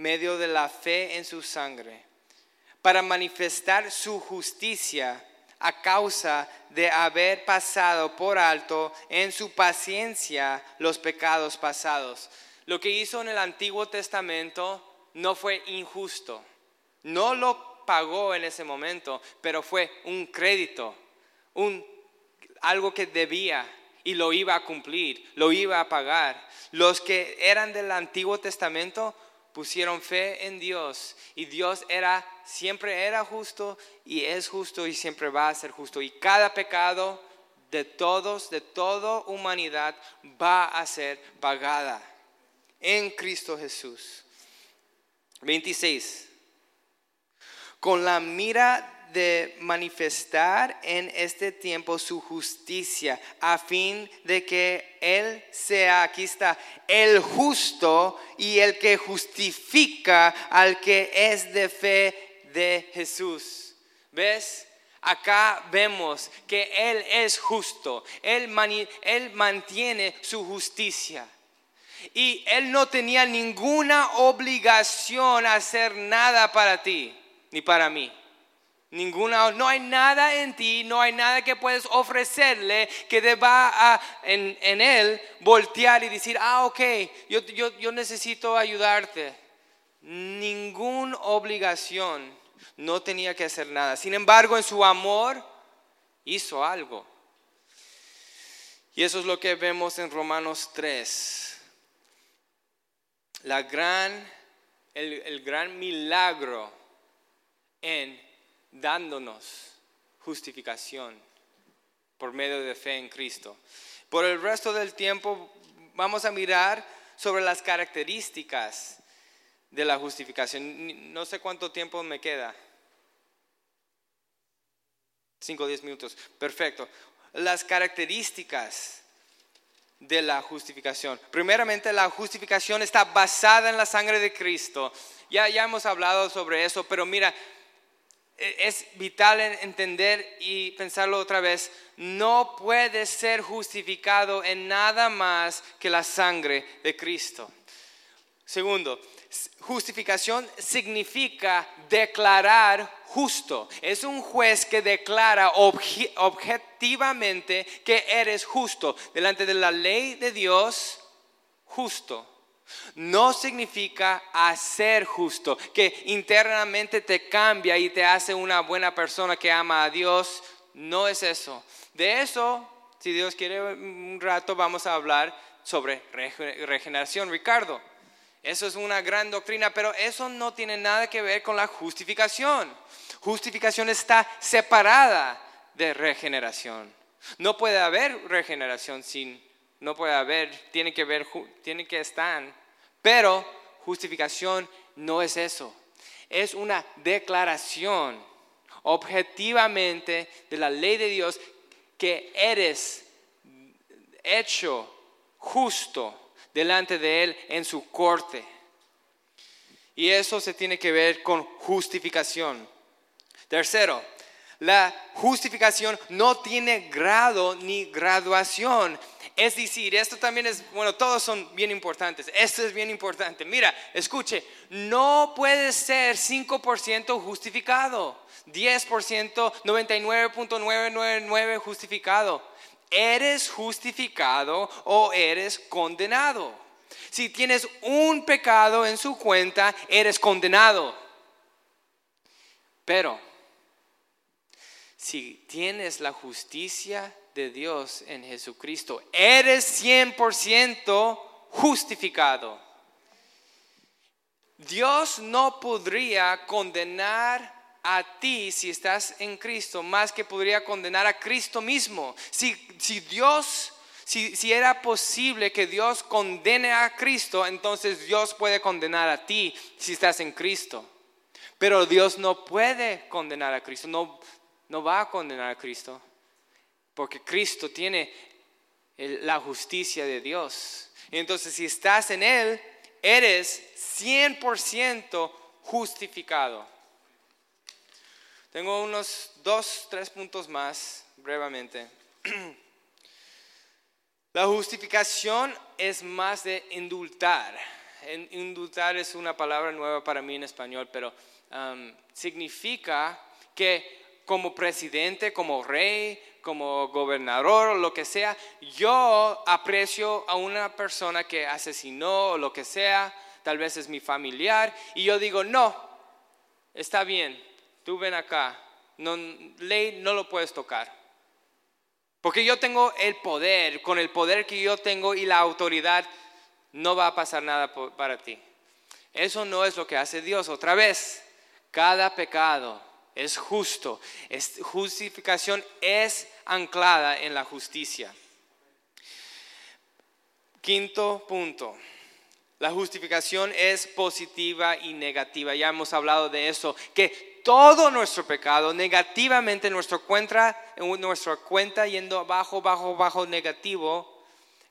Medio de la fe en su sangre, para manifestar su justicia a causa de haber pasado por alto en su paciencia los pecados pasados. Lo que hizo en el Antiguo Testamento no fue injusto, no lo pagó en ese momento, pero fue un crédito, un, algo que debía y lo iba a cumplir, lo iba a pagar. Los que eran del Antiguo Testamento pusieron fe en Dios y Dios era siempre era justo y es justo y siempre va a ser justo y cada pecado de todos, de toda humanidad va a ser pagada en Cristo Jesús. 26. Con la mira de manifestar en este tiempo su justicia, a fin de que Él sea, aquí está, el justo y el que justifica al que es de fe de Jesús. ¿Ves? Acá vemos que Él es justo, Él, mantiene su justicia. Y Él no tenía ninguna obligación a hacer nada para ti ni para mí. Ninguna, no hay nada en ti, no hay nada que puedes ofrecerle que deba a, en, él voltear y decir, ah, ok, yo, yo, yo necesito ayudarte. Ninguna obligación, no tenía que hacer nada. Sin embargo, en su amor hizo algo. Y eso es lo que vemos en Romanos 3. La gran, el, el gran milagro en dándonos justificación por medio de fe en Cristo. Por el resto del tiempo vamos a mirar sobre las características de la justificación. No sé cuánto tiempo me queda. 5 o 10 minutos. Perfecto. Las características de la justificación. Primeramente, la justificación está basada en la sangre de Cristo. Ya, ya hemos hablado sobre eso, pero mira, es vital entender y pensarlo otra vez. No puede ser justificado en nada más que la sangre de Cristo. Segundo, justificación significa declarar justo. Es un juez que declara objetivamente que eres justo delante de la ley de Dios, justo. No significa hacer justo, que internamente te cambia y te hace una buena persona que ama a Dios. No es eso. De eso, si Dios quiere un rato, vamos a hablar sobre regeneración. Ricardo, eso es una gran doctrina, pero eso no tiene nada que ver con la justificación. Justificación está separada de regeneración. No puede haber regeneración sin, no puede haber, tiene que ver, tiene que estar. Pero justificación no es eso. Es una declaración objetivamente de la ley de Dios que eres hecho justo delante de Él en su corte. Y eso se tiene que ver con justificación. Tercero, la justificación no tiene grado ni graduación. Es decir, esto también es, bueno, todos son bien importantes. Esto es bien importante. Mira, escuche, no puede ser 5% justificado, 10%, 99.999 justificado eres justificado o eres condenado. Si tienes un pecado en su cuenta, eres condenado. Pero si tienes la justicia de Dios en Jesucristo, eres 100% justificado. Dios no podría condenar a ti si estás en Cristo más que podría condenar a Cristo mismo. Si, si Dios, si, si era posible que Dios condene a Cristo, entonces Dios puede condenar a ti si estás en Cristo. Pero Dios no puede condenar a Cristo, no, no va a condenar a Cristo, porque Cristo tiene la justicia de Dios. Entonces si estás en Él, eres 100% justificado. Tengo unos dos, tres puntos más brevemente. La justificación es más de indultar. Indultar es una palabra nueva para mí en español, pero um, significa que como presidente, como rey, como gobernador o lo que sea, yo aprecio a una persona que asesinó o lo que sea, tal vez es mi familiar, y yo digo, no, está bien, tú ven acá, no, ley no lo puedes tocar. Porque yo tengo el poder, con el poder que yo tengo y la autoridad, no va a pasar nada para ti. Eso no es lo que hace Dios. Otra vez, cada pecado es justo. justificación es anclada en la justicia. Quinto punto. La justificación es positiva y negativa. Ya hemos hablado de eso. Que todo nuestro pecado negativamente en nuestra cuenta, en nuestra cuenta yendo bajo, bajo, bajo negativo,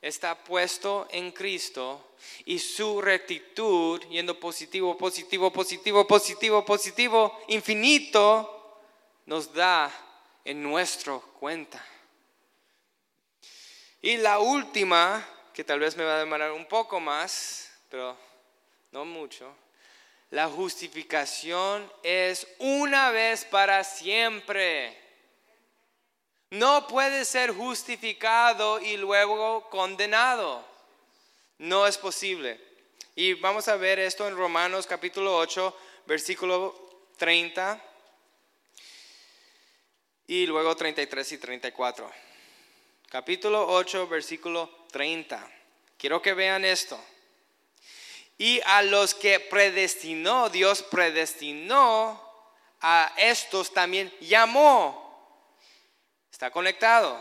está puesto en Cristo y su rectitud yendo positivo, positivo, positivo, positivo, positivo, infinito, nos da en nuestra cuenta. Y la última, que tal vez me va a demorar un poco más, pero no mucho, la justificación es una vez para siempre. No puede ser justificado y luego condenado. No es posible. Y vamos a ver esto en Romanos capítulo 8, versículo 30 y luego 33 y 34. Capítulo 8, versículo 30. Quiero que vean esto. Y a los que predestinó, Dios predestinó, a estos también llamó. Está conectado.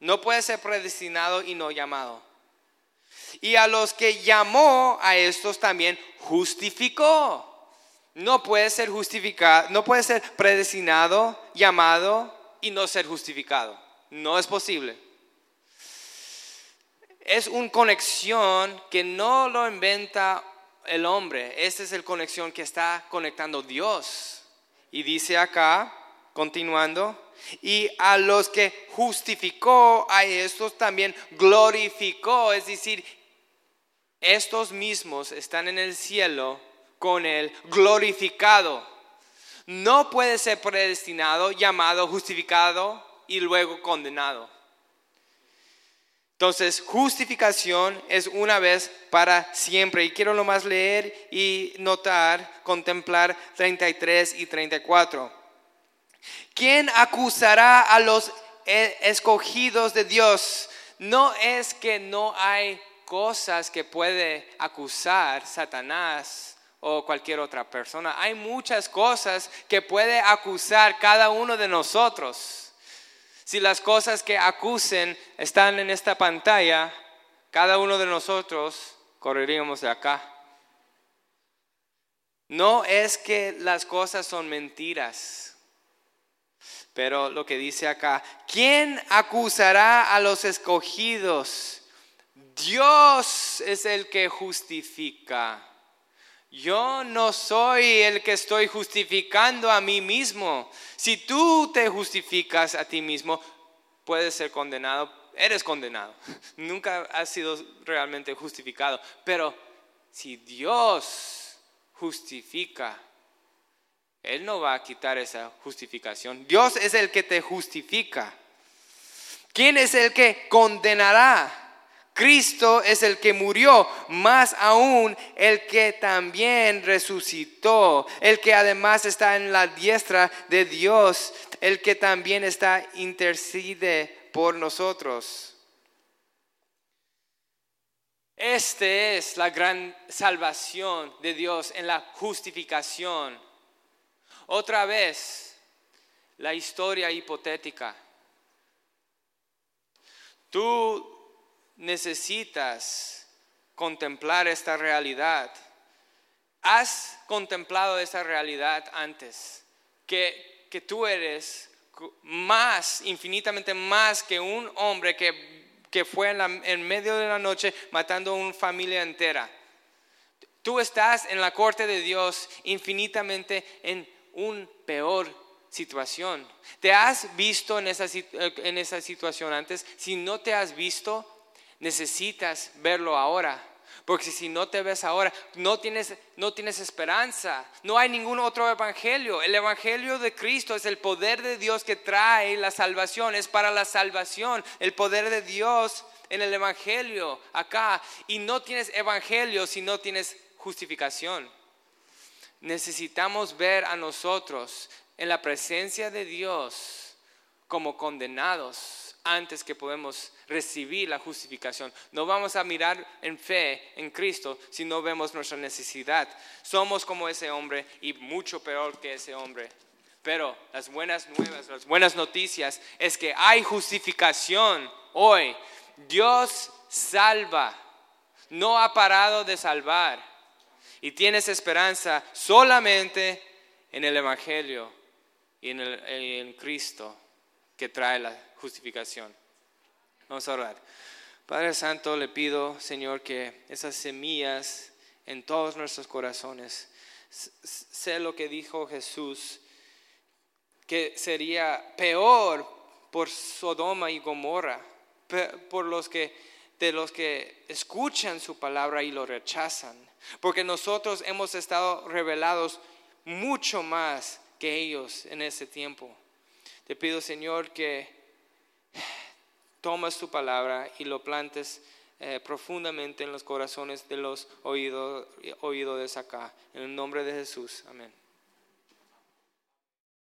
No puede ser predestinado y no llamado. Y a los que llamó a estos también justificó. No puede ser justificado, no puede ser predestinado, llamado y no ser justificado. No es posible. Es una conexión que no lo inventa el hombre. Esta es la conexión que está conectando Dios. Y dice acá, continuando, y a los que justificó, a estos también glorificó. Es decir, estos mismos están en el cielo con el glorificado. No puede ser predestinado, llamado, justificado y luego condenado. Entonces, justificación es una vez para siempre. Y quiero nomás leer y notar, contemplar 33 y 34. ¿Quién acusará a los e-, escogidos de Dios? No es que no hay cosas que puede acusar Satanás o cualquier otra persona. Hay muchas cosas que puede acusar cada uno de nosotros. Si las cosas que acusen están en esta pantalla, cada uno de nosotros correríamos de acá. No es que las cosas son mentiras, pero lo que dice acá, ¿quién acusará a los escogidos? Dios es el que justifica. Yo no soy el que estoy justificando a mí mismo. Si tú te justificas a ti mismo, puedes ser condenado, eres condenado. Nunca has sido realmente justificado. Pero si Dios justifica, Él no va a quitar esa justificación. Dios es el que te justifica. ¿Quién es el que condenará? Cristo es el que murió, más aún el que también resucitó, el que además está en la diestra de Dios, el que también está intercede por nosotros. Esta es la gran salvación de Dios en la justificación. Otra vez, la historia hipotética. Tú necesitas contemplar esta realidad. Has contemplado esa realidad antes, que, que tú eres más, infinitamente más que un hombre que, que fue en, en medio de la noche matando a una familia entera. Tú estás en la corte de Dios infinitamente en un peor situación. ¿Te has visto en esa, en esa situación antes? Si no te has visto, necesitas verlo ahora. Porque si no te ves ahora, no tienes, no tienes esperanza. No hay ningún otro evangelio. El evangelio de Cristo es el poder de Dios que trae la salvación. Es para la salvación. El poder de Dios en el evangelio acá. Y no tienes evangelio si no tienes justificación. Necesitamos ver a nosotros en la presencia de Dios como condenados antes que podemos recibir la justificación. No vamos a mirar en fe en Cristo si no vemos nuestra necesidad. Somos como ese hombre y mucho peor que ese hombre. Pero las buenas nuevas, las buenas noticias es que hay justificación hoy. Dios salva, no ha parado de salvar. Y tienes esperanza solamente en el Evangelio y en, en Cristo que trae la justificación. Vamos a orar. Padre Santo, le pido, Señor, que esas semillas en todos nuestros corazones, sé lo que dijo Jesús, que sería peor por Sodoma y Gomorra, por los que de los que escuchan su palabra y lo rechazan, porque nosotros hemos estado revelados mucho más que ellos en ese tiempo. Te pido, Señor, que tomas tu palabra y lo plantes eh, profundamente en los corazones de los oídos, oídos acá. En el nombre de Jesús. Amén.